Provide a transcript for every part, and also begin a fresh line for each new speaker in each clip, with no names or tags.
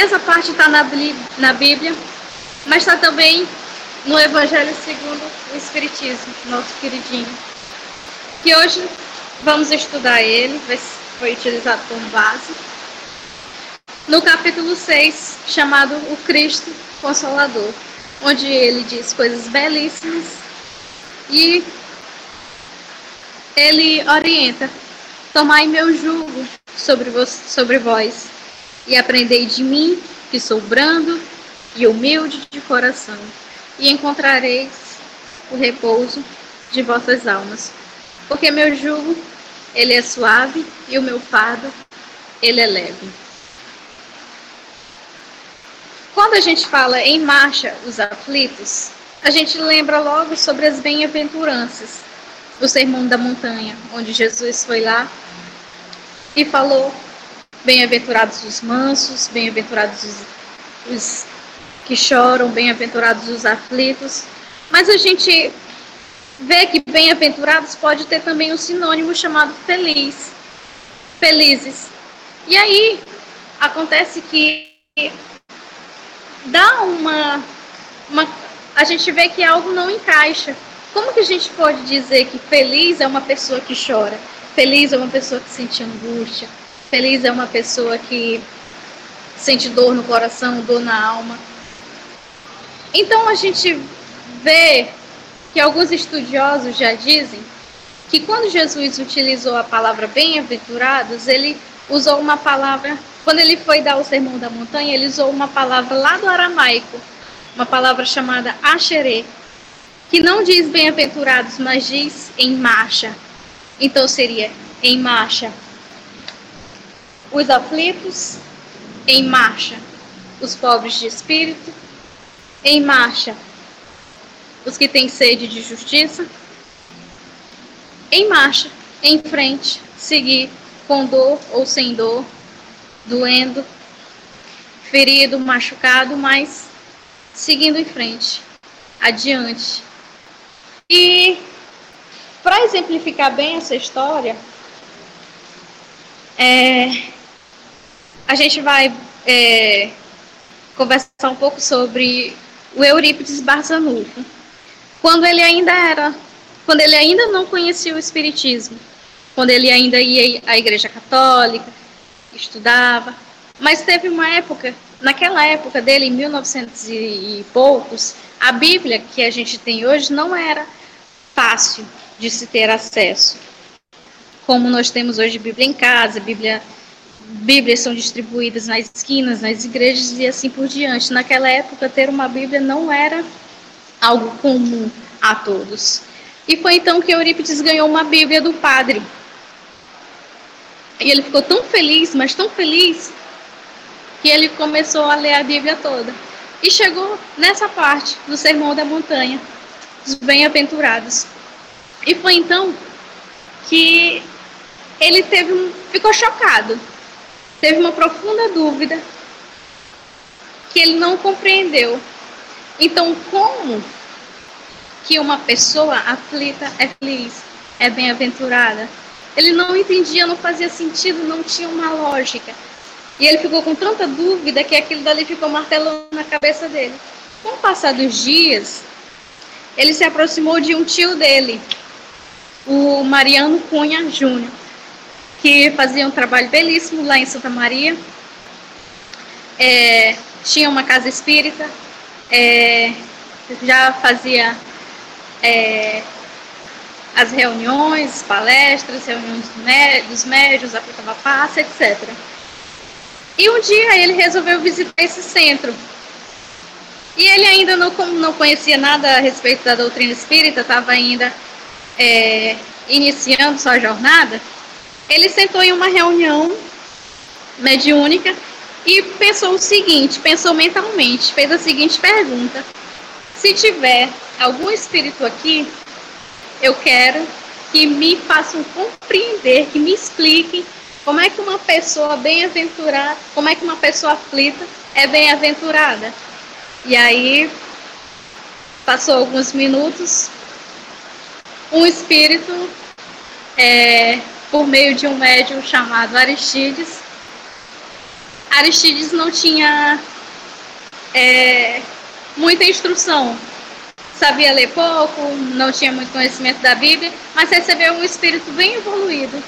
essa parte está na, na Bíblia, mas está também no Evangelho segundo o Espiritismo, nosso queridinho. Que hoje vamos estudar ele, foi utilizado como base. No capítulo 6, chamado O Cristo Consolador, onde ele diz coisas belíssimas e ele orienta: Tomai meu jugo sobre vós, sobre vós e aprendei de mim, que sou brando e humilde de coração, e encontrareis o repouso de vossas almas. Porque meu jugo, ele é suave e o meu fardo, ele é leve. Quando a gente fala em marcha os aflitos, a gente lembra logo sobre as bem-aventuranças do Sermão da Montanha, onde Jesus foi lá e falou: Bem-aventurados os mansos, bem-aventurados os, os que choram, bem-aventurados os aflitos. Mas a gente vê que bem-aventurados pode ter também um sinônimo chamado feliz, felizes. E aí acontece que dá uma, uma a gente vê que algo não encaixa. Como que a gente pode dizer que feliz é uma pessoa que chora? Feliz é uma pessoa que sente angústia. Feliz é uma pessoa que sente dor no coração, dor na alma. Então a gente vê que alguns estudiosos já dizem que quando Jesus utilizou a palavra bem-aventurados, ele usou uma palavra, quando ele foi dar o sermão da montanha, ele usou uma palavra lá do aramaico, uma palavra chamada asherê, que não diz bem-aventurados, mas diz em marcha. Então seria em marcha os aflitos, em marcha os pobres de espírito, em marcha os que têm sede de justiça, em marcha, em frente, seguir com dor ou sem dor, doendo, ferido, machucado, mas seguindo em frente, adiante. E para exemplificar bem essa história, é, a gente vai é, conversar um pouco sobre o Eurípides Barzanufo. Quando ele ainda era, quando ele ainda não conhecia o Espiritismo, quando ele ainda ia à Igreja Católica, estudava, mas teve uma época, naquela época dele, em 1900 e poucos, a Bíblia que a gente tem hoje não era fácil de se ter acesso. Como nós temos hoje Bíblia em casa, Bíblia Bíblias são distribuídas nas esquinas, nas igrejas e assim por diante. Naquela época, ter uma Bíblia não era algo comum a todos. E foi então que Eurípides ganhou uma Bíblia do padre. E ele ficou tão feliz, mas tão feliz, que ele começou a ler a Bíblia toda. E chegou nessa parte do Sermão da Montanha, dos bem-aventurados. E foi então que ele teve um, ficou chocado, teve uma profunda dúvida que ele não compreendeu. Então, como que uma pessoa aflita é feliz, é bem-aventurada? Ele não entendia, não fazia sentido, não tinha uma lógica. E ele ficou com tanta dúvida que aquilo dali ficou martelando na cabeça dele. Com o passar dos dias, ele se aproximou de um tio dele, o Mariano Cunha Júnior, que fazia um trabalho belíssimo lá em Santa Maria. É, tinha uma casa espírita, é, já fazia é, as reuniões, palestras, reuniões dos médios, aplicava passe, etc. E um dia ele resolveu visitar esse centro. E ele ainda não, não conhecia nada a respeito da doutrina espírita, estava ainda é, iniciando sua jornada, ele sentou em uma reunião mediúnica e pensou o seguinte, pensou mentalmente, fez a seguinte pergunta: se tiver algum espírito aqui, eu quero que me façam compreender, que me expliquem como é que uma pessoa bem-aventurada, como é que uma pessoa aflita é bem-aventurada. E aí passou alguns minutos, um espírito, é, por meio de um médium chamado Aristides, Aristides não tinha é, muita instrução. Sabia ler pouco, não tinha muito conhecimento da Bíblia, mas recebeu um espírito bem evoluído.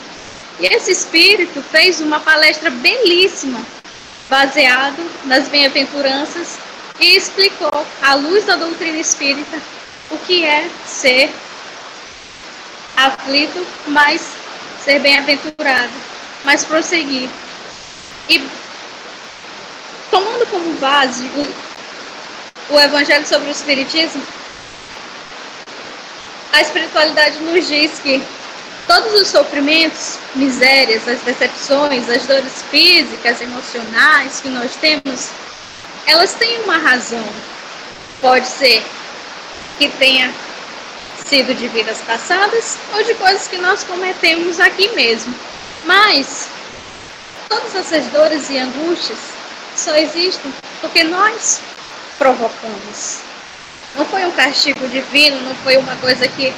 E esse espírito fez uma palestra belíssima, baseado nas bem-aventuranças, e explicou, à luz da doutrina espírita, o que é ser aflito, mas ser bem-aventurado, mas prosseguir. E tomando como base o, o Evangelho sobre o Espiritismo, a espiritualidade nos diz que todos os sofrimentos, misérias, as decepções, as dores físicas, emocionais que nós temos, elas têm uma razão. Pode ser que tenha sido de vidas passadas ou de coisas que nós cometemos aqui mesmo. Mas todas essas dores e angústias só existem porque nós provocamos. Não foi um castigo divino, não foi uma coisa que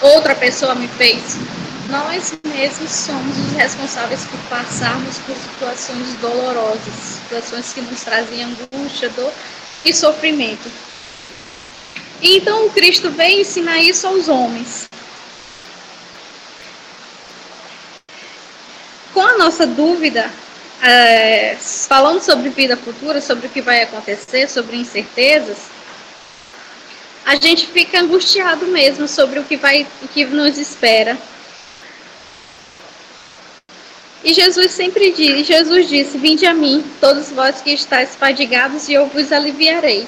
outra pessoa me fez. Nós mesmos somos os responsáveis por passarmos por situações dolorosas, situações que nos trazem angústia, dor e sofrimento. Então Cristo veio ensinar isso aos homens. Com a nossa dúvida, é, falando sobre vida futura, sobre o que vai acontecer, sobre incertezas, a gente fica angustiado mesmo sobre o que vai, o que nos espera. E Jesus sempre diz, Jesus disse: Vinde a mim, todos vós que estáis fadigados, e eu vos aliviarei.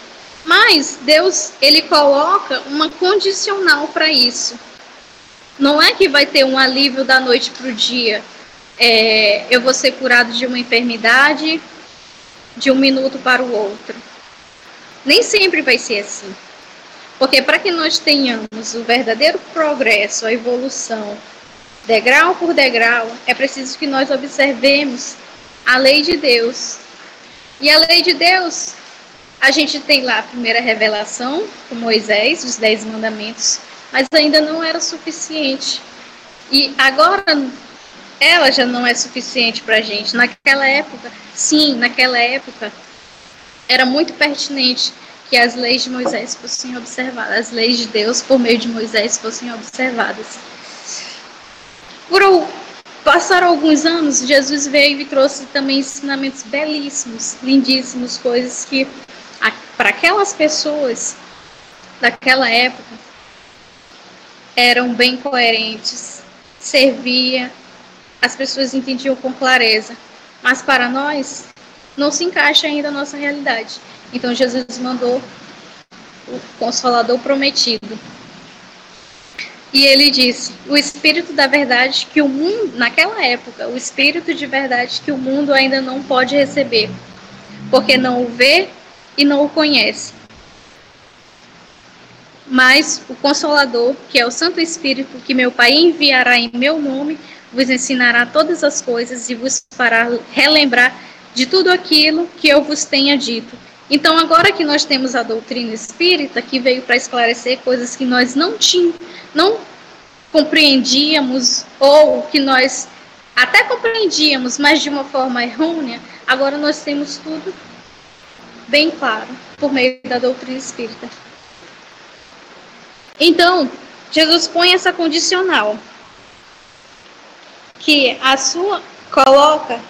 Mas Deus, ele coloca uma condicional para isso. Não é que vai ter um alívio da noite para o dia. É, eu vou ser curado de uma enfermidade de um minuto para o outro. Nem sempre vai ser assim. Porque para que nós tenhamos o verdadeiro progresso, a evolução, degrau por degrau, é preciso que nós observemos a lei de Deus. E a lei de Deus a gente tem lá a primeira revelação com Moisés, os Dez Mandamentos, mas ainda não era suficiente. E agora ela já não é suficiente para a gente. Naquela época, sim, naquela época era muito pertinente que as leis de Moisés fossem observadas, as leis de Deus por meio de Moisés fossem observadas. Por passaram alguns anos, Jesus veio e trouxe também ensinamentos belíssimos, lindíssimos, coisas que para aquelas pessoas daquela época eram bem coerentes, servia, as pessoas entendiam com clareza. Mas para nós não se encaixa ainda a nossa realidade. Então Jesus mandou o consolador prometido. E ele disse: "O espírito da verdade que o mundo, naquela época, o espírito de verdade que o mundo ainda não pode receber, porque não o vê e não o conhece. Mas o Consolador, que é o Santo Espírito, que meu Pai enviará em meu nome, vos ensinará todas as coisas e vos fará relembrar de tudo aquilo que eu vos tenha dito. Então, agora que nós temos a doutrina espírita, que veio para esclarecer coisas que nós não tínhamos, não compreendíamos, ou que nós até compreendíamos, mas de uma forma errônea, agora nós temos tudo bem claro por meio da doutrina espírita. Então, Jesus põe essa condicional que a sua coloca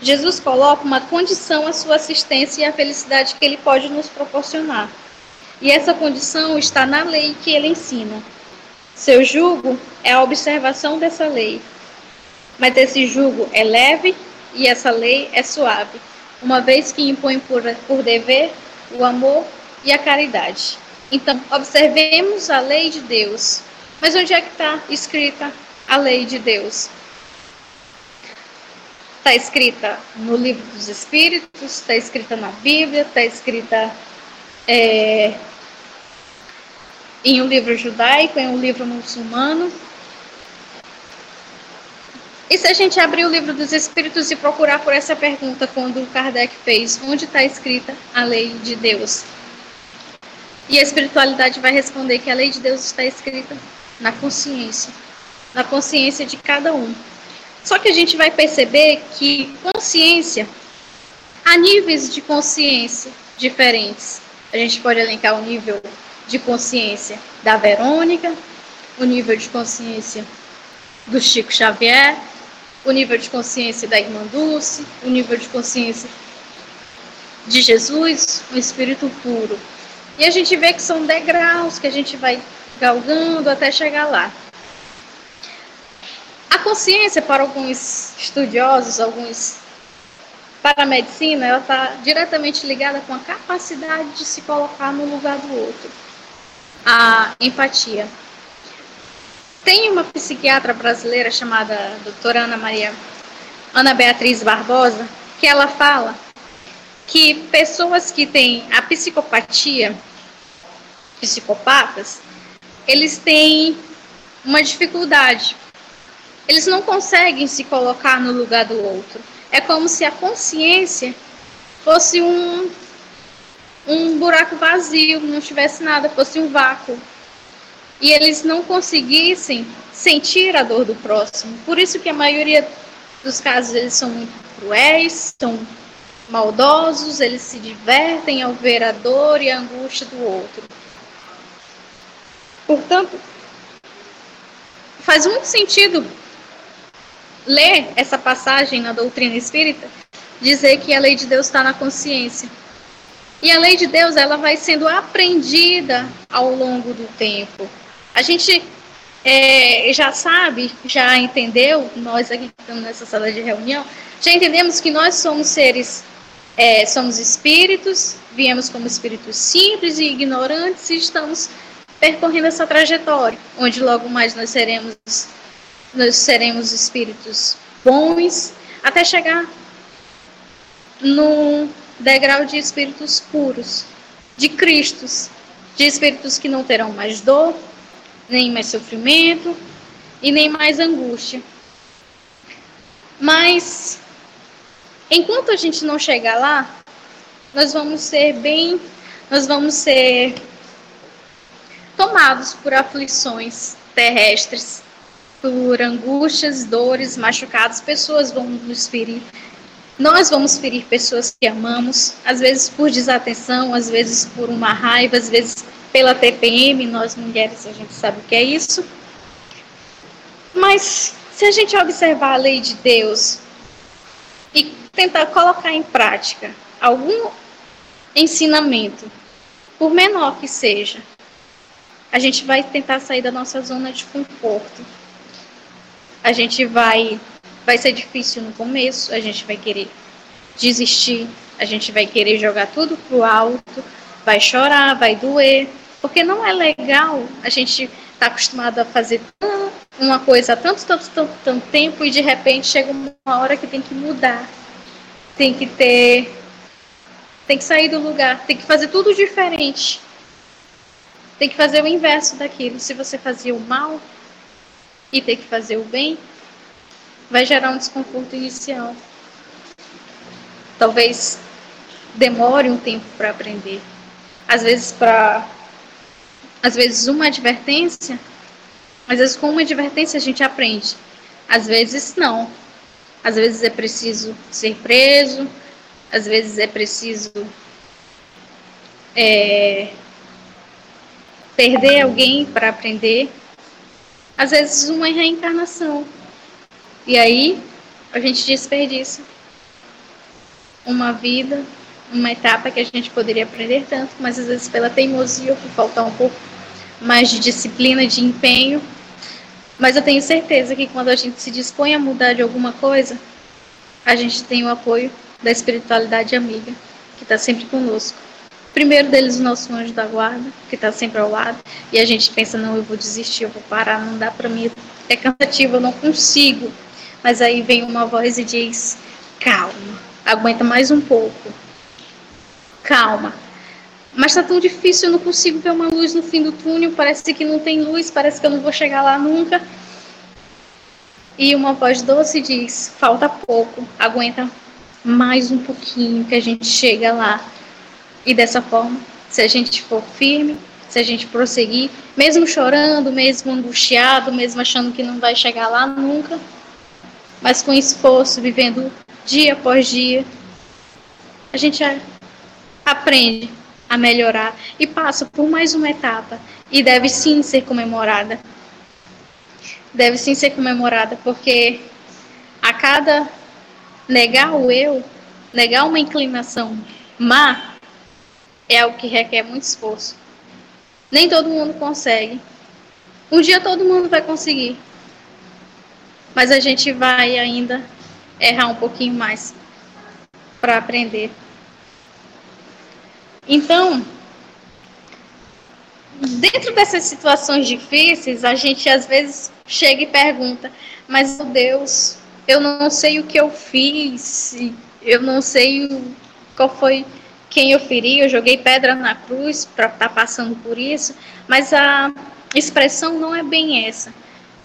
Jesus coloca uma condição à sua assistência e à felicidade que ele pode nos proporcionar. E essa condição está na lei que ele ensina. Seu jugo é a observação dessa lei. Mas esse jugo é leve e essa lei é suave uma vez que impõe por, por dever o amor e a caridade. Então, observemos a lei de Deus. Mas onde é que está escrita a lei de Deus? Está escrita no livro dos Espíritos, está escrita na Bíblia, está escrita é, em um livro judaico, em um livro muçulmano, e se a gente abrir o livro dos Espíritos e procurar por essa pergunta, quando Kardec fez, onde está escrita a lei de Deus? E a espiritualidade vai responder que a lei de Deus está escrita na consciência, na consciência de cada um. Só que a gente vai perceber que consciência há níveis de consciência diferentes. A gente pode elencar o nível de consciência da Verônica, o nível de consciência do Chico Xavier, o nível de consciência da irmã Dulce, o nível de consciência de Jesus, o Espírito puro. E a gente vê que são degraus que a gente vai galgando até chegar lá. A consciência, para alguns estudiosos, alguns para a medicina, ela está diretamente ligada com a capacidade de se colocar no lugar do outro. A empatia. Tem uma psiquiatra brasileira chamada doutora Ana Maria Ana Beatriz Barbosa, que ela fala que pessoas que têm a psicopatia, psicopatas, eles têm uma dificuldade. Eles não conseguem se colocar no lugar do outro. É como se a consciência fosse um um buraco vazio, não tivesse nada, fosse um vácuo e eles não conseguissem sentir a dor do próximo. Por isso que a maioria dos casos eles são muito cruéis, são maldosos, eles se divertem ao ver a dor e a angústia do outro. Portanto, faz muito sentido ler essa passagem na doutrina espírita, dizer que a lei de Deus está na consciência. E a lei de Deus ela vai sendo aprendida ao longo do tempo. A gente é, já sabe, já entendeu, nós aqui que estamos nessa sala de reunião, já entendemos que nós somos seres, é, somos espíritos, viemos como espíritos simples e ignorantes e estamos percorrendo essa trajetória, onde logo mais nós seremos, nós seremos espíritos bons, até chegar no degrau de espíritos puros, de Cristos, de espíritos que não terão mais dor, nem mais sofrimento e nem mais angústia. Mas enquanto a gente não chegar lá, nós vamos ser bem, nós vamos ser tomados por aflições terrestres, por angústias, dores, machucados, pessoas vão nos ferir. Nós vamos ferir pessoas que amamos, às vezes por desatenção, às vezes por uma raiva, às vezes pela TPM, nós mulheres a gente sabe o que é isso. Mas se a gente observar a lei de Deus e tentar colocar em prática algum ensinamento, por menor que seja, a gente vai tentar sair da nossa zona de conforto. A gente vai vai ser difícil no começo, a gente vai querer desistir, a gente vai querer jogar tudo pro alto, vai chorar, vai doer, porque não é legal a gente estar tá acostumado a fazer uma coisa há tanto, tanto, tanto, tanto tempo e de repente chega uma hora que tem que mudar. Tem que ter. Tem que sair do lugar, tem que fazer tudo diferente. Tem que fazer o inverso daquilo. Se você fazia o mal e tem que fazer o bem, vai gerar um desconforto inicial. Talvez demore um tempo para aprender. Às vezes, para às vezes uma advertência, às vezes com uma advertência a gente aprende, às vezes não. Às vezes é preciso ser preso, às vezes é preciso é, perder alguém para aprender, às vezes uma reencarnação. E aí a gente desperdiça uma vida, uma etapa que a gente poderia aprender tanto, mas às vezes pela teimosia ou por faltar um pouco mais de disciplina, de empenho. Mas eu tenho certeza que quando a gente se dispõe a mudar de alguma coisa, a gente tem o apoio da espiritualidade amiga, que está sempre conosco. Primeiro deles, o nosso anjo da guarda, que está sempre ao lado, e a gente pensa: não, eu vou desistir, eu vou parar, não dá para mim, é cansativo, eu não consigo. Mas aí vem uma voz e diz: calma, aguenta mais um pouco, calma, mas tá tão difícil, eu não consigo ver uma luz no fim do túnel, parece que não tem luz, parece que eu não vou chegar lá nunca. E uma voz doce diz: falta pouco, aguenta mais um pouquinho que a gente chega lá. E dessa forma, se a gente for firme, se a gente prosseguir, mesmo chorando, mesmo angustiado, mesmo achando que não vai chegar lá nunca, mas com esforço, vivendo dia após dia, a gente aprende a melhorar e passa por mais uma etapa e deve sim ser comemorada. Deve sim ser comemorada, porque a cada negar o eu, negar uma inclinação má, é o que requer muito esforço. Nem todo mundo consegue. Um dia todo mundo vai conseguir. Mas a gente vai ainda errar um pouquinho mais para aprender. Então, dentro dessas situações difíceis, a gente às vezes chega e pergunta: Mas, meu Deus, eu não sei o que eu fiz, eu não sei qual foi quem eu feri, eu joguei pedra na cruz para estar tá passando por isso, mas a expressão não é bem essa.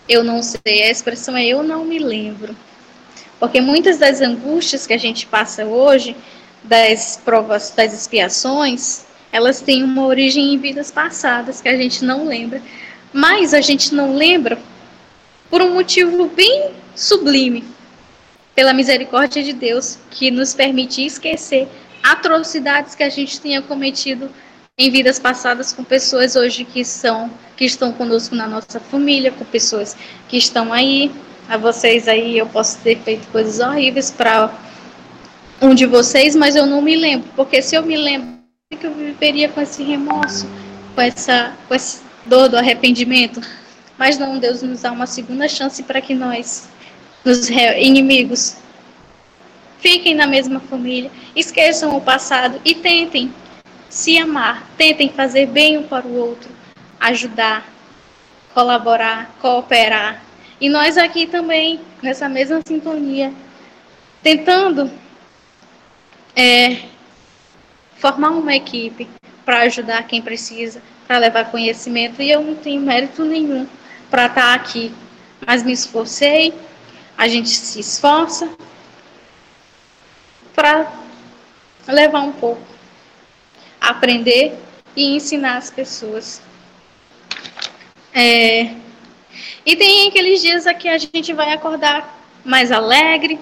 Eu não sei, a expressão é eu não me lembro. Porque muitas das angústias que a gente passa hoje, das provas, das expiações, elas têm uma origem em vidas passadas que a gente não lembra. Mas a gente não lembra por um motivo bem sublime, pela misericórdia de Deus, que nos permite esquecer atrocidades que a gente tinha cometido em vidas passadas com pessoas hoje que são que estão conosco na nossa família, com pessoas que estão aí. A vocês aí eu posso ter feito coisas horríveis para um de vocês, mas eu não me lembro, porque se eu me lembro que eu viveria com esse remorso, com essa, com essa dor do arrependimento. Mas não, Deus nos dá uma segunda chance para que nós, nos inimigos, fiquem na mesma família, esqueçam o passado e tentem se amar, tentem fazer bem um para o outro, ajudar, colaborar, cooperar. E nós aqui também, nessa mesma sintonia, tentando é, formar uma equipe para ajudar quem precisa, para levar conhecimento. E eu não tenho mérito nenhum para estar tá aqui, mas me esforcei, a gente se esforça para levar um pouco, aprender e ensinar as pessoas. É, e tem aqueles dias aqui a gente vai acordar mais alegre,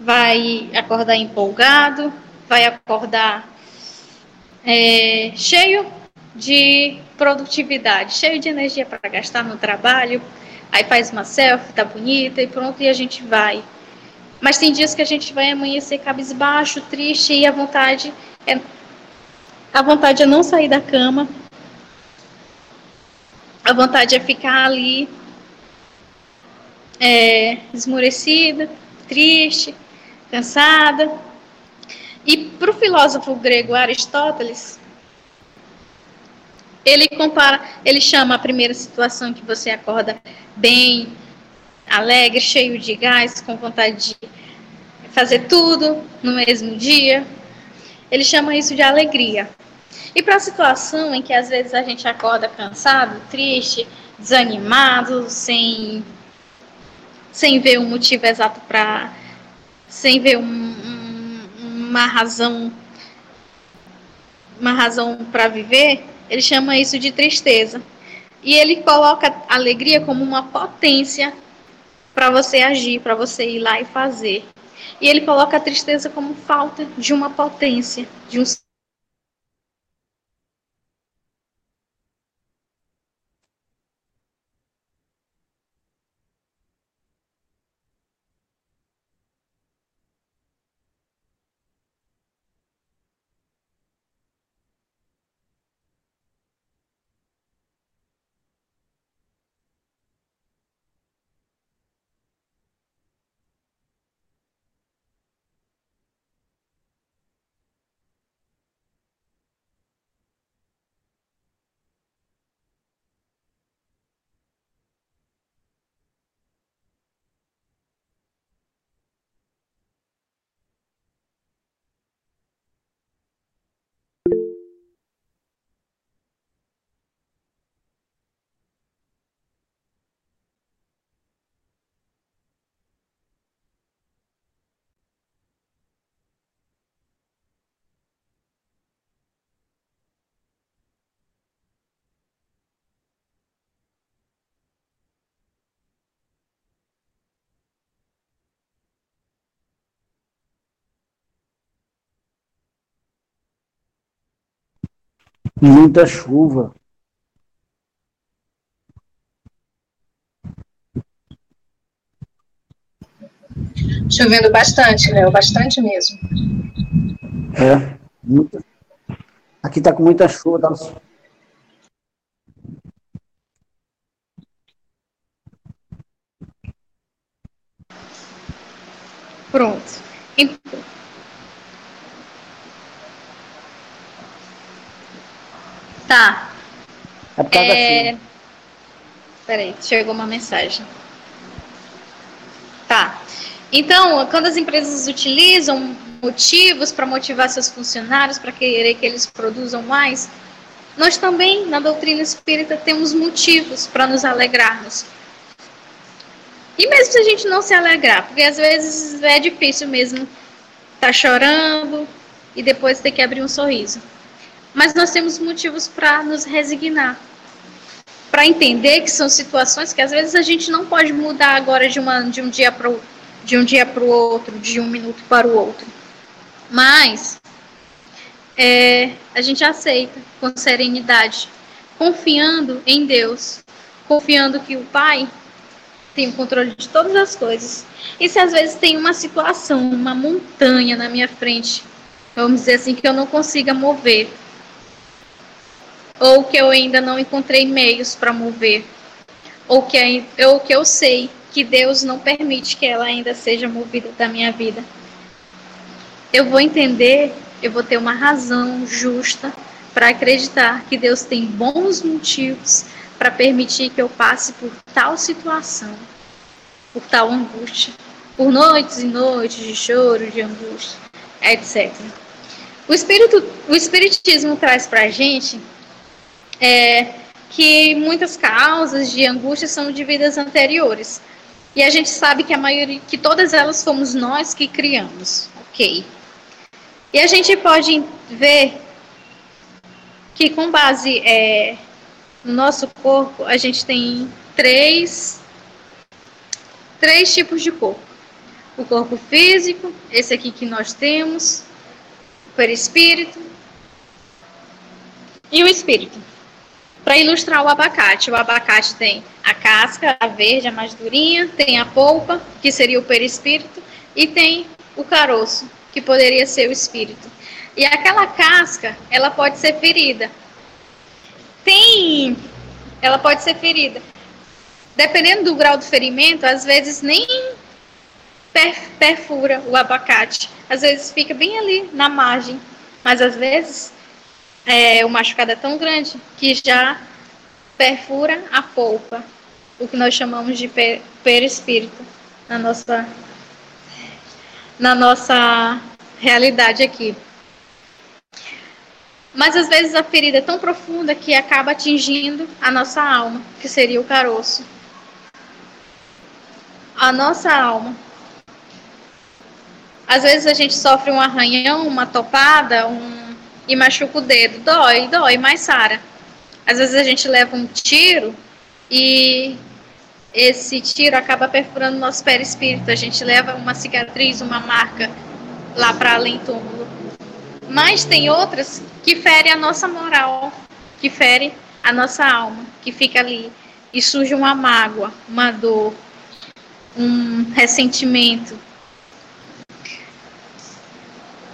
vai acordar empolgado, vai acordar é, cheio de produtividade, cheio de energia para gastar no trabalho. Aí faz uma selfie, tá bonita e pronto, e a gente vai. Mas tem dias que a gente vai amanhecer cabisbaixo, triste e a vontade é a vontade é não sair da cama. A vontade é ficar ali é, esmorecida, triste, cansada. E para o filósofo grego Aristóteles, ele compara, ele chama a primeira situação que você acorda bem, alegre, cheio de gás, com vontade de fazer tudo no mesmo dia. Ele chama isso de alegria. E para a situação em que às vezes a gente acorda cansado, triste, desanimado, sem, sem ver o motivo exato para. Sem ver um, um, uma razão uma razão para viver, ele chama isso de tristeza. E ele coloca a alegria como uma potência para você agir, para você ir lá e fazer. E ele coloca a tristeza como falta de uma potência, de um
Muita chuva.
Chovendo bastante, Léo, bastante mesmo.
É, muita. Aqui tá com muita chuva. Tá...
Pronto. Então, tá.
É por causa é...
Peraí, chegou uma mensagem. Tá. Então, quando as empresas utilizam motivos para motivar seus funcionários, para querer que eles produzam mais, nós também, na doutrina espírita, temos motivos para nos alegrarmos. E mesmo se a gente não se alegrar, porque às vezes é difícil mesmo estar tá chorando e depois ter que abrir um sorriso. Mas nós temos motivos para nos resignar, para entender que são situações que às vezes a gente não pode mudar agora de, uma, de um dia para o de um dia para o outro, de um minuto para o outro. Mas é, a gente aceita com serenidade, confiando em Deus, confiando que o Pai tem o controle de todas as coisas. E se às vezes tem uma situação, uma montanha na minha frente, vamos dizer assim, que eu não consiga mover, ou que eu ainda não encontrei meios para mover, ou que, ou que eu sei que Deus não permite que ela ainda seja movida da minha vida. Eu vou entender, eu vou ter uma razão justa para acreditar que Deus tem bons motivos para permitir que eu passe por tal situação, por tal angústia, por noites e noites de choro, de angústia, etc. O, espírito, o Espiritismo traz para a gente é, que muitas causas de angústia são de vidas anteriores. E a gente sabe que a maioria, que todas elas fomos nós que criamos, ok? E a gente pode ver que com base é, no nosso corpo a gente tem três três tipos de corpo. O corpo físico, esse aqui que nós temos, o perispírito e o espírito. Para ilustrar o abacate, o abacate tem a casca, a verde, a mais durinha, tem a polpa, que seria o perispírito, e tem o caroço, que poderia ser o espírito. E aquela casca, ela pode ser ferida. Tem, ela pode ser ferida. Dependendo do grau do ferimento, às vezes nem perfura o abacate. Às vezes fica bem ali na margem, mas às vezes é, o machucado é tão grande que já perfura a polpa, o que nós chamamos de perispírito na nossa, na nossa realidade aqui. Mas às vezes a ferida é tão profunda que acaba atingindo a nossa alma, que seria o caroço. A nossa alma. Às vezes a gente sofre um arranhão, uma topada, um e machuca o dedo. Dói, dói, mas Sara. Às vezes a gente leva um tiro e esse tiro acaba perfurando nosso perispírito. A gente leva uma cicatriz, uma marca lá para além do túmulo. Mas tem outras que ferem a nossa moral, que ferem a nossa alma, que fica ali e surge uma mágoa, uma dor, um ressentimento,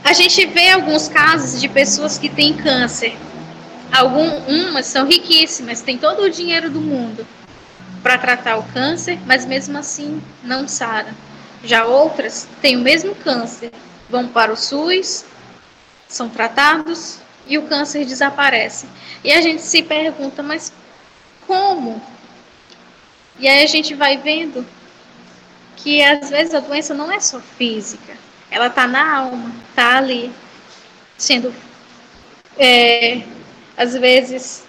a gente vê alguns casos de pessoas que têm câncer. Algumas são riquíssimas, têm todo o dinheiro do mundo para tratar o câncer, mas mesmo assim não saram. Já outras têm o mesmo câncer, vão para o SUS, são tratados e o câncer desaparece. E a gente se pergunta, mas como? E aí a gente vai vendo que às vezes a doença não é só física, ela está na alma, está ali, sendo, é, às vezes,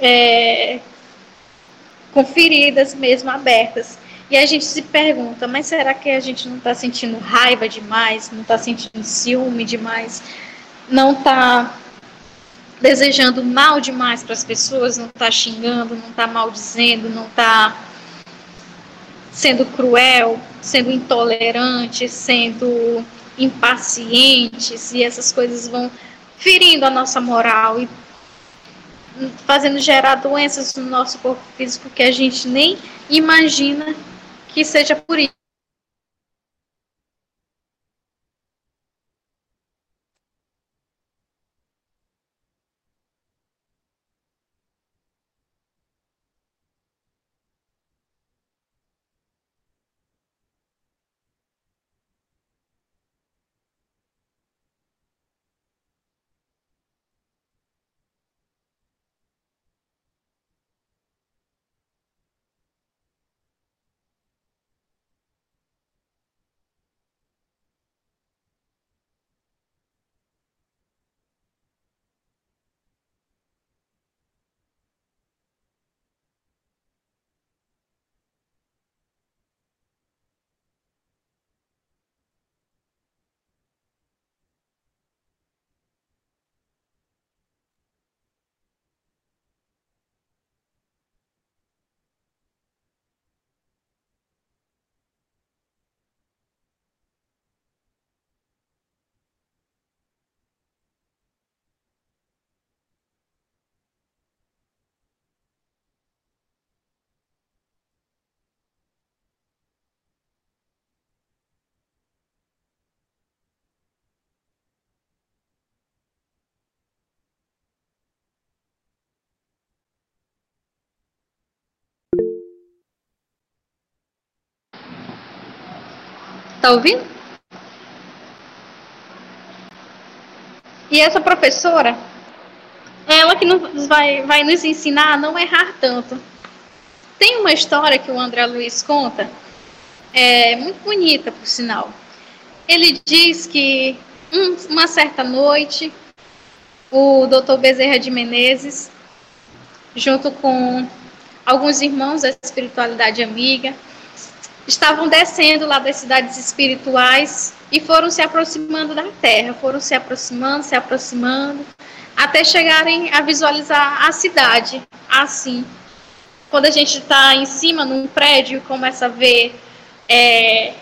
é, com feridas mesmo abertas. E a gente se pergunta, mas será que a gente não está sentindo raiva demais, não está sentindo ciúme demais, não está desejando mal demais para as pessoas, não está xingando, não está maldizendo, não está sendo cruel, sendo intolerante, sendo impacientes, e essas coisas vão ferindo a nossa moral e fazendo gerar doenças no nosso corpo físico que a gente nem imagina que seja por Tá ouvindo? E essa professora, ela que nos vai, vai nos ensinar a não errar tanto. Tem uma história que o André Luiz conta, é muito bonita, por sinal. Ele diz que um, uma certa noite, o doutor Bezerra de Menezes, junto com alguns irmãos da espiritualidade amiga, estavam descendo lá das cidades espirituais e foram se aproximando da Terra, foram se aproximando, se aproximando, até chegarem a visualizar a cidade assim. Quando a gente está em cima num prédio começa a ver é,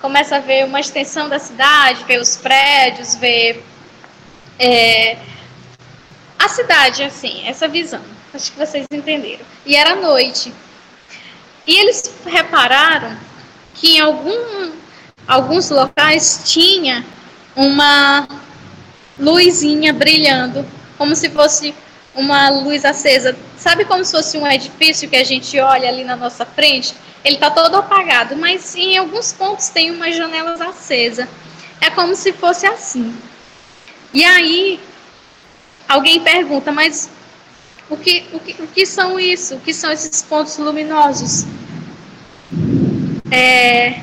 começa a ver uma extensão da cidade, ver os prédios, ver é, a cidade assim, essa visão. Acho que vocês entenderam. E era noite. E eles repararam que em algum, alguns locais tinha uma luzinha brilhando, como se fosse uma luz acesa. Sabe como se fosse um edifício que a gente olha ali na nossa frente? Ele está todo apagado, mas em alguns pontos tem umas janelas acesas. É como se fosse assim. E aí, alguém pergunta, mas o que, o que, o que são isso? O que são esses pontos luminosos? É...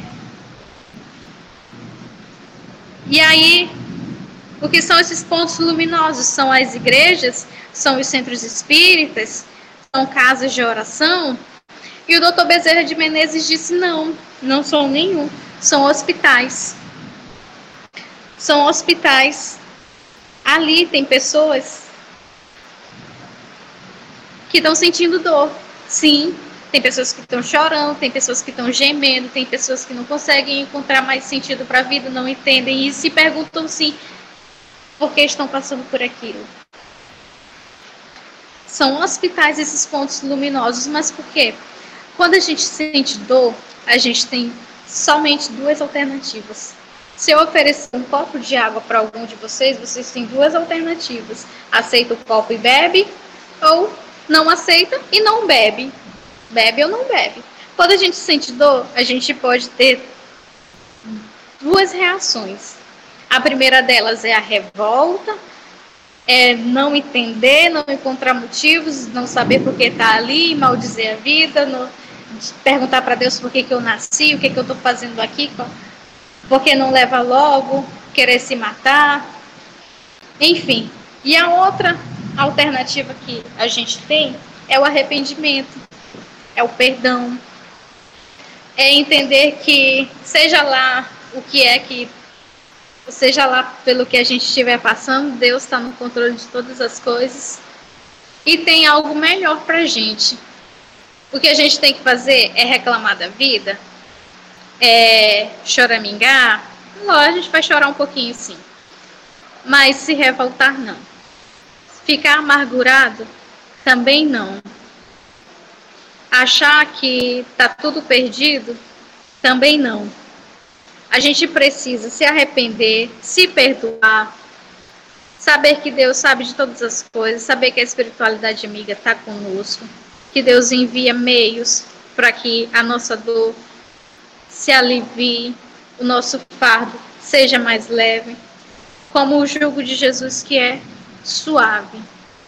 E aí, o que são esses pontos luminosos? São as igrejas? São os centros espíritas? São casas de oração? E o doutor Bezerra de Menezes disse: não, não são nenhum. São hospitais. São hospitais. Ali tem pessoas que estão sentindo dor. Sim, tem pessoas que estão chorando, tem pessoas que estão gemendo, tem pessoas que não conseguem encontrar mais sentido para a vida, não entendem e se perguntam sim por que estão passando por aquilo. São hospitais esses pontos luminosos, mas por quê? Quando a gente sente dor, a gente tem somente duas alternativas. Se eu oferecer um copo de água para algum de vocês, vocês têm duas alternativas. Aceita o copo e bebe, ou não aceita e não bebe. Bebe ou não bebe. Quando a gente sente dor, a gente pode ter duas reações. A primeira delas é a revolta, é não entender, não encontrar motivos, não saber por que está ali, maldizer a vida, não, perguntar para Deus por que, que eu nasci, o que, que eu estou fazendo aqui, por que não leva logo, querer se matar, enfim. E a outra alternativa que a gente tem é o arrependimento, é o perdão, é entender que, seja lá o que é que, seja lá pelo que a gente estiver passando, Deus está no controle de todas as coisas e tem algo melhor para a gente. O que a gente tem que fazer é reclamar da vida, é choramingar. Lógico, a gente vai chorar um pouquinho sim. mas se revoltar não. Ficar amargurado também não. Achar que está tudo perdido também não. A gente precisa se arrepender, se perdoar, saber que Deus sabe de todas as coisas, saber que a espiritualidade amiga está conosco, que Deus envia meios para que a nossa dor se alivie, o nosso fardo seja mais leve, como o jugo de Jesus que é suave,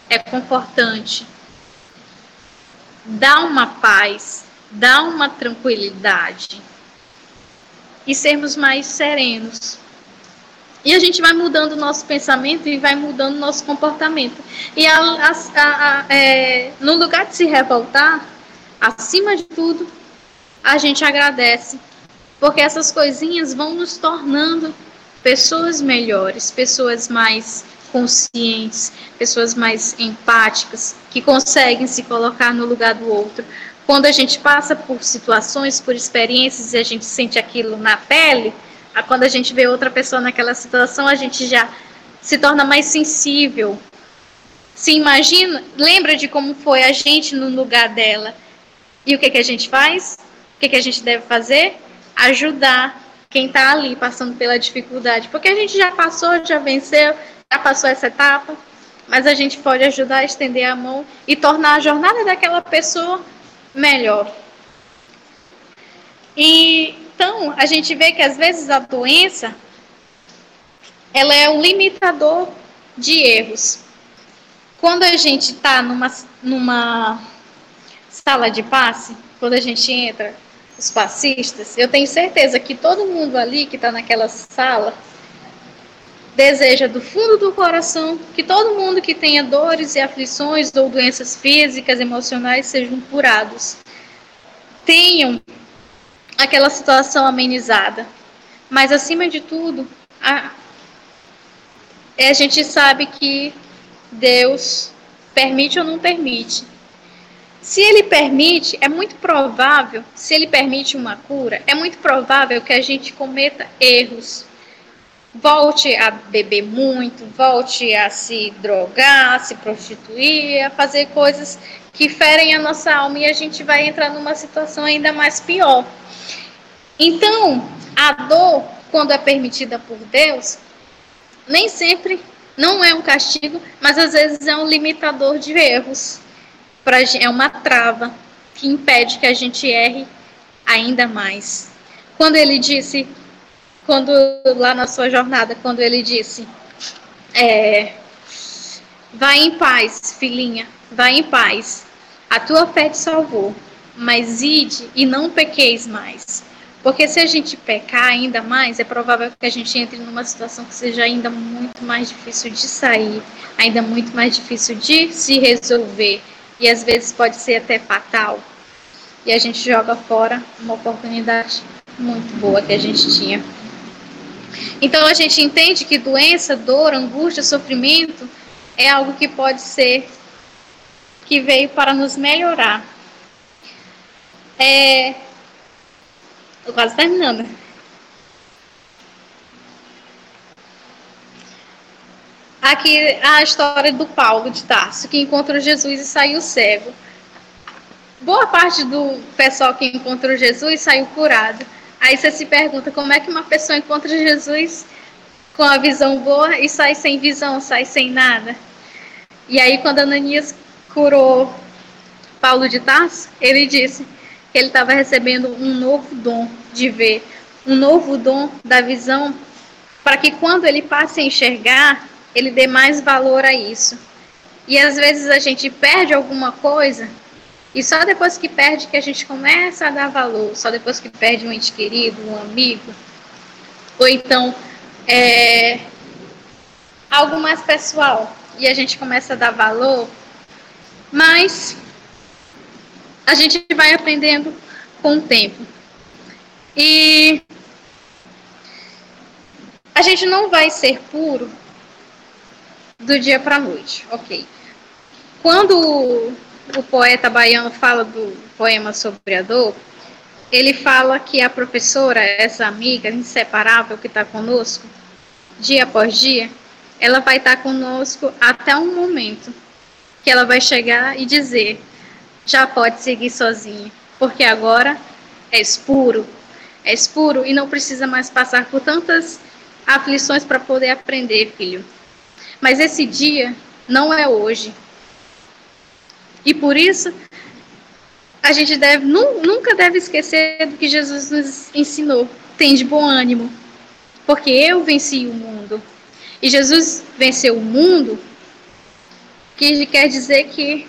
é confortante, dá uma paz, dá uma tranquilidade e sermos mais serenos. E a gente vai mudando o nosso pensamento e vai mudando o nosso comportamento. E a, a, a, é, no lugar de se revoltar, acima de tudo, a gente agradece. Porque essas coisinhas vão nos tornando pessoas melhores, pessoas mais conscientes, pessoas mais empáticas, que conseguem se colocar no lugar do outro. Quando a gente passa por situações, por experiências e a gente sente aquilo na pele, quando a gente vê outra pessoa naquela situação, a gente já se torna mais sensível. Se imagina, lembra de como foi a gente no lugar dela. E o que, que a gente faz? O que, que a gente deve fazer? Ajudar quem está ali passando pela dificuldade. Porque a gente já passou, já venceu, já passou essa etapa, mas a gente pode ajudar a estender a mão e tornar a jornada daquela pessoa melhor. E então a gente vê que às vezes a doença ela é um limitador de erros. Quando a gente está numa, numa sala de passe, quando a gente entra, os passistas, eu tenho certeza que todo mundo ali que está naquela sala deseja do fundo do coração que todo mundo que tenha dores e aflições ou doenças físicas, emocionais sejam curados. Tenham aquela situação amenizada. Mas acima de tudo, a, a gente sabe que Deus permite ou não permite. Se ele permite, é muito provável, se ele permite uma cura, é muito provável que a gente cometa erros volte a beber muito, volte a se drogar, a se prostituir, a fazer coisas que ferem a nossa alma e a gente vai entrar numa situação ainda mais pior. Então, a dor, quando é permitida por Deus, nem sempre não é um castigo, mas às vezes é um limitador de erros. Pra, é uma trava que impede que a gente erre ainda mais. Quando ele disse quando lá na sua jornada, quando ele disse, é, vai em paz, filhinha, vai em paz, a tua fé te salvou, mas ide e não pequeis mais. Porque se a gente pecar ainda mais, é provável que a gente entre numa situação que seja ainda muito mais difícil de sair, ainda muito mais difícil de se resolver, e às vezes pode ser até fatal. E a gente joga fora uma oportunidade muito boa que a gente tinha. Então a gente entende que doença, dor, angústia, sofrimento é algo que pode ser que veio para nos melhorar. É, Estou quase terminando. Aqui a história do Paulo de Tarso, que encontrou Jesus e saiu cego. Boa parte do pessoal que encontrou Jesus saiu curado. Aí você se pergunta como é que uma pessoa encontra Jesus com a visão boa e sai sem visão, sai sem nada. E aí quando Ananias curou Paulo de Tarso, ele disse que ele estava recebendo um novo dom de ver, um novo dom da visão, para que quando ele passe a enxergar, ele dê mais valor a isso. E às vezes a gente perde alguma coisa e só depois que perde que a gente começa a dar valor, só depois que perde um ente querido, um amigo, ou então é, algo mais pessoal, e a gente começa a dar valor, mas a gente vai aprendendo com o tempo. E a gente não vai ser puro do dia para a noite, ok? Quando o poeta baiano fala do poema sobre a dor, ele fala que a professora, essa amiga inseparável que está conosco, dia após dia, ela vai estar conosco até um momento que ela vai chegar e dizer: já pode seguir sozinho, porque agora és puro, és puro e não precisa mais passar por tantas aflições para poder aprender, filho. Mas esse dia não é hoje. E por isso, a gente deve, nunca deve esquecer do que Jesus nos ensinou. Tem de bom ânimo, porque eu venci o mundo. E Jesus venceu o mundo, que quer dizer que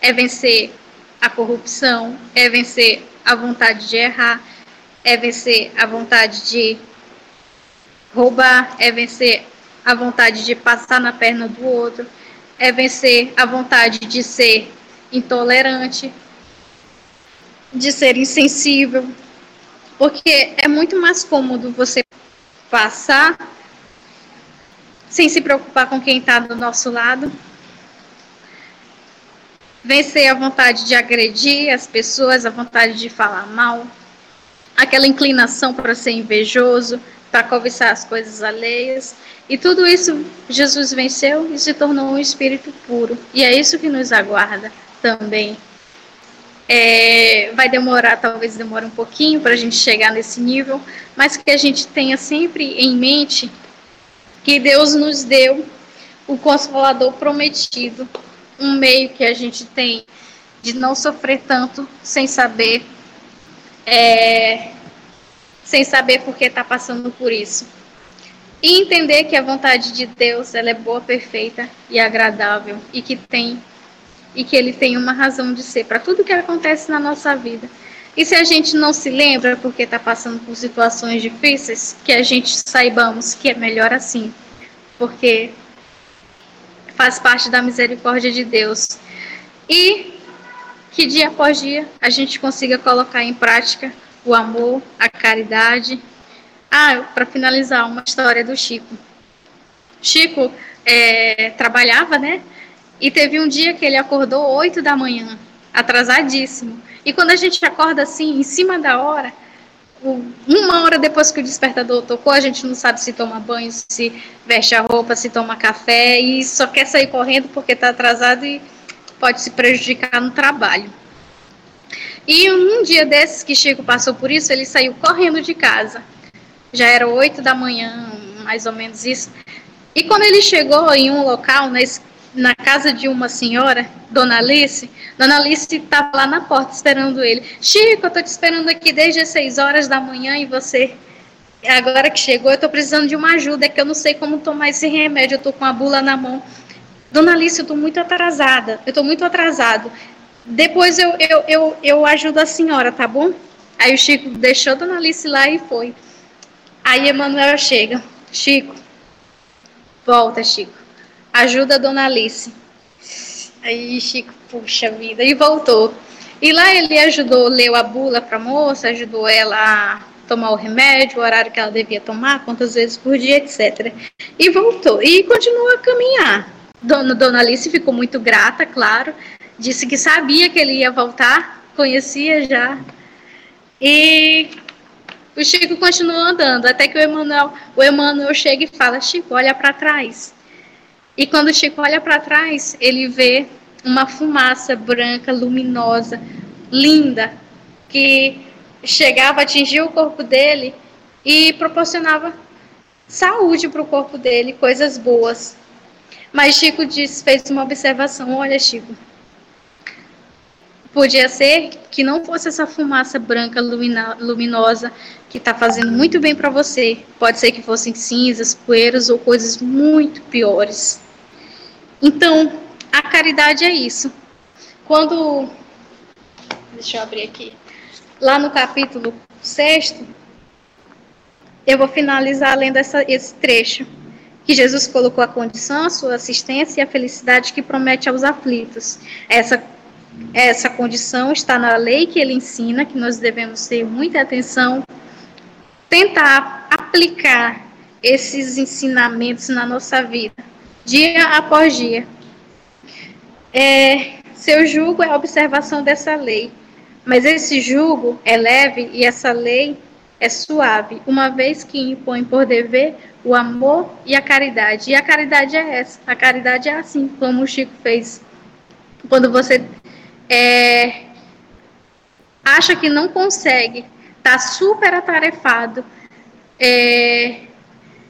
é vencer a corrupção, é vencer a vontade de errar, é vencer a vontade de roubar, é vencer a vontade de passar na perna do outro, é vencer a vontade de ser intolerante, de ser insensível, porque é muito mais cômodo você passar sem se preocupar com quem está do nosso lado, vencer a vontade de agredir as pessoas, a vontade de falar mal, aquela inclinação para ser invejoso, para cobiçar as coisas alheias. E tudo isso Jesus venceu e se tornou um espírito puro. E é isso que nos aguarda também. É, vai demorar, talvez demore um pouquinho para a gente chegar nesse nível, mas que a gente tenha sempre em mente que Deus nos deu o Consolador prometido, um meio que a gente tem de não sofrer tanto sem saber é, sem saber por que está passando por isso. E entender que a vontade de Deus ela é boa, perfeita e agradável e que tem e que ele tem uma razão de ser para tudo que acontece na nossa vida. E se a gente não se lembra porque está passando por situações difíceis, que a gente saibamos que é melhor assim, porque faz parte da misericórdia de Deus. E que dia após dia a gente consiga colocar em prática o amor, a caridade. Ah, para finalizar, uma história do Chico. Chico é, trabalhava, né? E teve um dia que ele acordou 8 da manhã, atrasadíssimo. E quando a gente acorda assim, em cima da hora, uma hora depois que o despertador tocou, a gente não sabe se toma banho, se veste a roupa, se toma café e só quer sair correndo porque está atrasado e pode se prejudicar no trabalho. E um dia desses que Chico passou por isso, ele saiu correndo de casa. Já era oito da manhã, mais ou menos isso. E quando ele chegou em um local, na, na casa de uma senhora, Dona Alice, Dona Alice estava lá na porta esperando ele. Chico, eu estou te esperando aqui desde as seis horas da manhã e você agora que chegou, eu estou precisando de uma ajuda, é que eu não sei como tomar esse remédio, eu estou com a bula na mão. Dona Alice, eu estou muito atrasada, eu estou muito atrasado. Depois eu, eu, eu, eu ajudo a senhora, tá bom? Aí o Chico deixou a Dona Alice lá e foi. Aí Emanuel chega. Chico, volta, Chico. Ajuda a Dona Alice. Aí Chico, puxa vida, e voltou. E lá ele ajudou, leu a bula para a moça, ajudou ela a tomar o remédio, o horário que ela devia tomar, quantas vezes por dia, etc. E voltou. E continuou a caminhar. Dona, Dona Alice ficou muito grata, claro, disse que sabia que ele ia voltar, conhecia já. E o Chico continuou andando, até que o Emanuel, o Emanuel chega e fala: Chico, olha para trás. E quando o Chico olha para trás, ele vê uma fumaça branca, luminosa, linda, que chegava a atingir o corpo dele e proporcionava saúde para o corpo dele, coisas boas. Mas Chico disse, fez uma observação: olha, Chico, Podia ser que não fosse essa fumaça branca lumina, luminosa que está fazendo muito bem para você. Pode ser que fossem cinzas, poeiras ou coisas muito piores. Então, a caridade é isso. Quando. Deixa eu abrir aqui. Lá no capítulo 6, eu vou finalizar lendo essa, esse trecho. Que Jesus colocou a condição, a sua assistência e a felicidade que promete aos aflitos. Essa essa condição está na lei que ele ensina, que nós devemos ter muita atenção, tentar aplicar esses ensinamentos na nossa vida, dia após dia. É, seu julgo é a observação dessa lei, mas esse julgo é leve e essa lei é suave, uma vez que impõe por dever o amor e a caridade. E a caridade é essa. A caridade é assim, como o Chico fez. Quando você é, acha que não consegue, está super atarefado, é,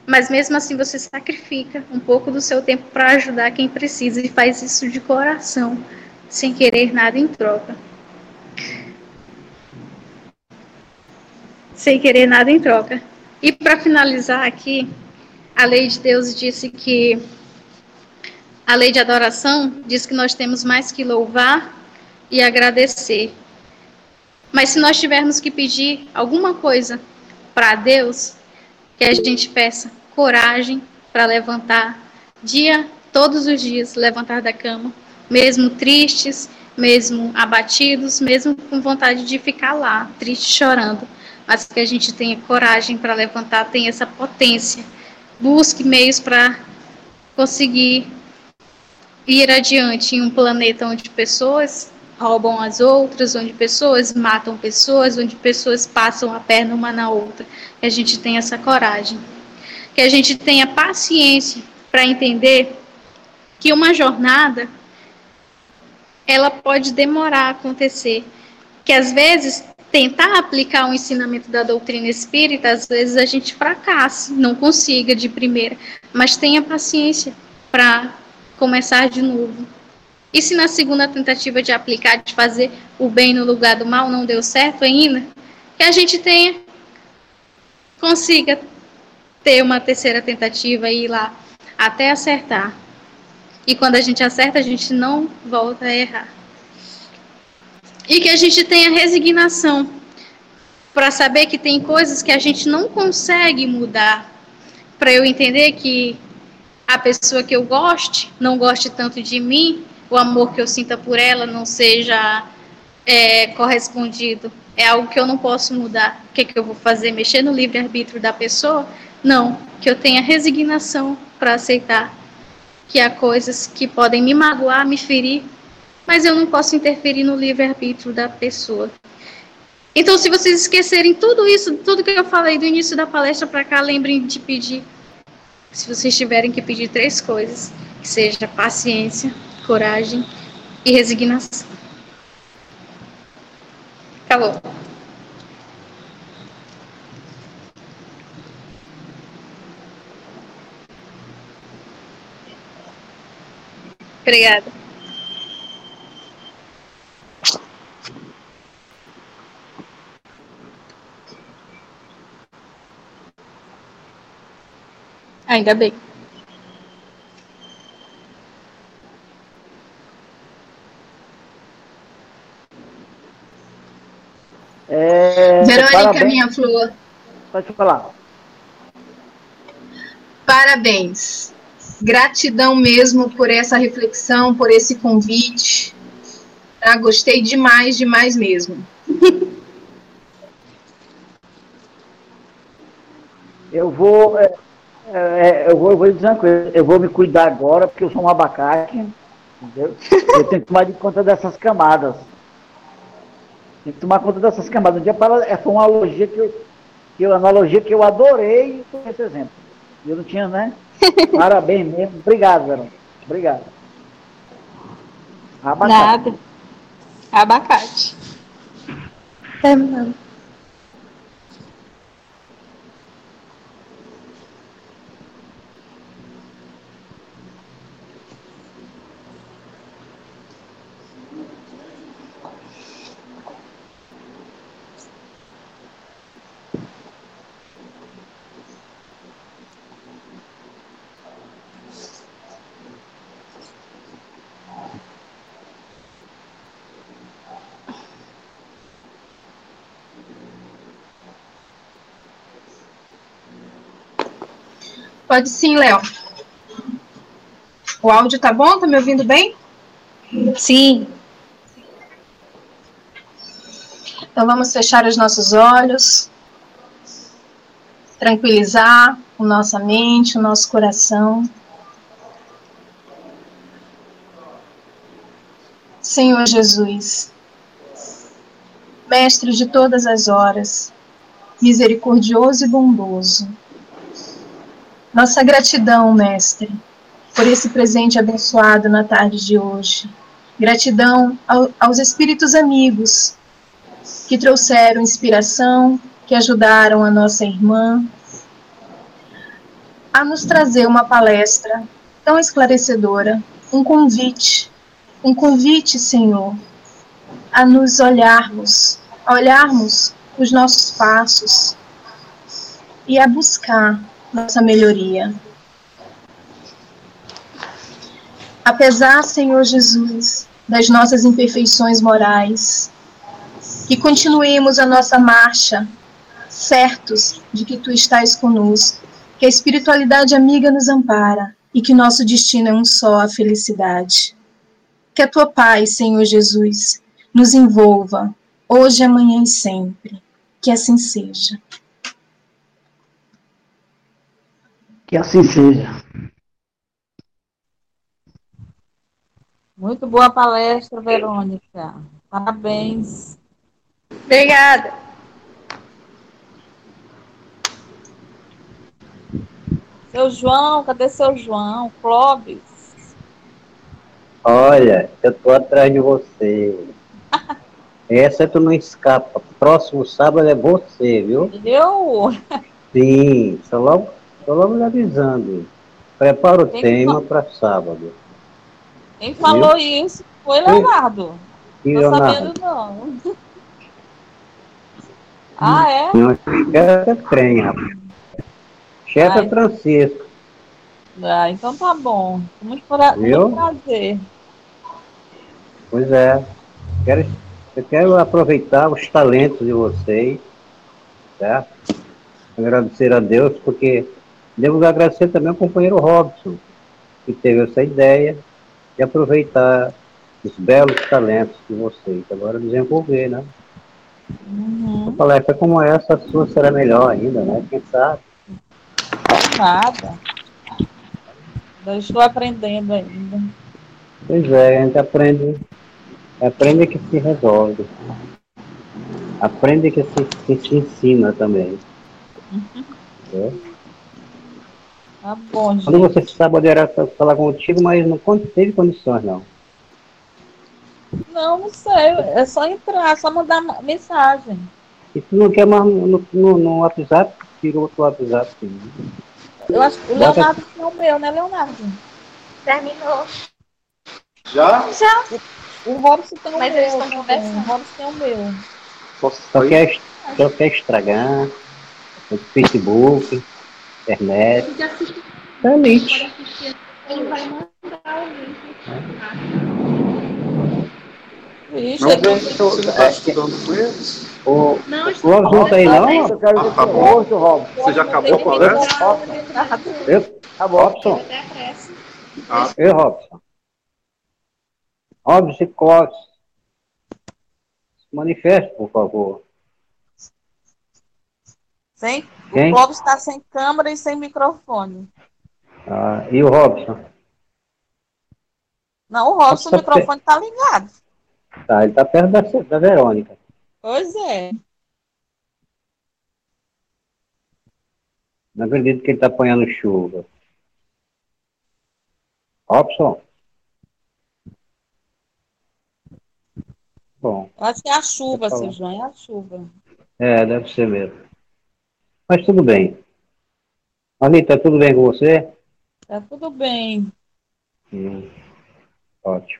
mas mesmo assim você sacrifica um pouco do seu tempo para ajudar quem precisa e faz isso de coração, sem querer nada em troca. Sem querer nada em troca. E para finalizar aqui, a lei de Deus disse que a lei de adoração diz que nós temos mais que louvar e agradecer. Mas se nós tivermos que pedir alguma coisa para Deus, que a gente peça coragem para levantar dia, todos os dias, levantar da cama, mesmo tristes, mesmo abatidos, mesmo com vontade de ficar lá, triste, chorando, mas que a gente tenha coragem para levantar, tenha essa potência, busque meios para conseguir ir adiante em um planeta onde pessoas roubam as outras, onde pessoas matam pessoas, onde pessoas passam a perna uma na outra. Que a gente tenha essa coragem. Que a gente tenha paciência para entender que uma jornada ela pode demorar a acontecer. Que às vezes tentar aplicar o ensinamento da doutrina espírita, às vezes a gente fracassa, não consiga de primeira, mas tenha paciência para começar de novo. E se na segunda tentativa de aplicar, de fazer o bem no lugar do mal, não deu certo ainda, que a gente tenha, consiga ter uma terceira tentativa e ir lá até acertar. E quando a gente acerta, a gente não volta a errar. E que a gente tenha resignação para saber que tem coisas que a gente não consegue mudar. Para eu entender que a pessoa que eu goste não goste tanto de mim, o amor que eu sinta por ela não seja é, correspondido. É algo que eu não posso mudar. O que, que eu vou fazer? Mexer no livre-arbítrio da pessoa? Não. Que eu tenha resignação para aceitar que há coisas que podem me magoar, me ferir, mas eu não posso interferir no livre-arbítrio da pessoa. Então, se vocês esquecerem tudo isso, tudo que eu falei do início da palestra para cá, lembrem de pedir. Se vocês tiverem que pedir três coisas, que seja paciência, coragem e resignação. Acabou. Obrigada. Ainda bem.
É, Verônica, parabéns. minha flor.
Pode falar.
Parabéns. Gratidão mesmo por essa reflexão, por esse convite. Tá? Gostei demais, demais mesmo.
Eu vou, é, é, eu vou, eu vou dizer uma coisa, eu vou me cuidar agora, porque eu sou um abacate, entendeu? Eu tenho que tomar de conta dessas camadas. Tem que tomar conta dessas camadas. Um dia para, é, foi uma analogia que eu, que eu, analogia que eu adorei com esse exemplo. Eu não tinha, né? Parabéns mesmo. Obrigado, Verão. Obrigado.
Abacate. Nada. Abacate. É,
Pode sim, Léo. O áudio tá bom? Tá me ouvindo bem?
Sim.
Então vamos fechar os nossos olhos, tranquilizar a nossa mente, o nosso coração. Senhor Jesus, Mestre de todas as horas, misericordioso e bondoso. Nossa gratidão, Mestre, por esse presente abençoado na tarde de hoje. Gratidão ao, aos espíritos amigos que trouxeram inspiração, que ajudaram a nossa irmã a nos trazer uma palestra tão esclarecedora, um convite, um convite, Senhor, a nos olharmos, a olharmos os nossos passos e a buscar nossa melhoria. Apesar, Senhor Jesus, das nossas imperfeições morais, que continuemos a nossa marcha, certos de que Tu estás conosco, que a espiritualidade amiga nos ampara e que nosso destino é um só, a felicidade. Que a Tua paz, Senhor Jesus, nos envolva, hoje, amanhã e sempre. Que assim seja.
Que assim seja.
Muito boa palestra, Verônica. Parabéns.
Obrigada.
Seu João, cadê seu João? Clóvis?
Olha, eu tô atrás de você. Essa tu não escapa. Próximo sábado é você, viu?
Eu?
Sim, só logo, só logo me avisando. Prepara o Quem tema para sábado.
Quem falou viu? isso foi Leonardo. Não tô sabendo não. ah, é?
Não, é trem, rapaz. Chefe é Francisco.
Ah, então tá bom. Muito, pra... muito prazer.
Pois é. Quero eu quero aproveitar os talentos de vocês, certo? Agradecer a Deus, porque devo agradecer também ao companheiro Robson, que teve essa ideia de aproveitar os belos talentos de vocês. Agora desenvolver, né? Uhum. Uma palestra como essa, a sua será melhor ainda, né? Quem sabe?
Nada. Eu estou aprendendo ainda.
Pois é, a gente aprende Aprende que se resolve. Aprende que se, que se ensina também.
Uhum. É. Tá bom, gente.
Quando você sabe era falar contigo, mas não teve condições, não.
Não, não sei. É só entrar, é só mandar mensagem.
E tu não quer mais no, no, no WhatsApp? Tirou o WhatsApp. Sim.
Eu acho que o Leonardo Bota... é o meu, né, Leonardo?
Terminou.
Já?
Já.
O Robson tem o Mas meu. Eles estão conversando. O Robson tem o meu.
Só quer, só quer estragar. O Facebook, internet. É lixo. Ele vai mandar o link.
Ixi, não, você está estudando com eles?
O, não, o Robson tá aí, não?
Eu quero ah, tá bom. Você já acabou com a conversa?
Eu? Acabou, Robson. Ah. Eu, Robson. Robson Costa. Manifeste, por favor.
Sem, Quem? o Clóvis está sem câmera e sem microfone.
Ah, e o Robson?
Não, o Robson, o microfone está ligado.
Tá, ele está perto da, da Verônica.
Pois é.
Não acredito que ele está apanhando chuva. Robson? Bom.
Acho que é a chuva, seu João, é a chuva.
É, deve ser mesmo. Mas tudo bem. Anitta, tudo bem com você?
Tá tudo bem.
Hum, ótimo.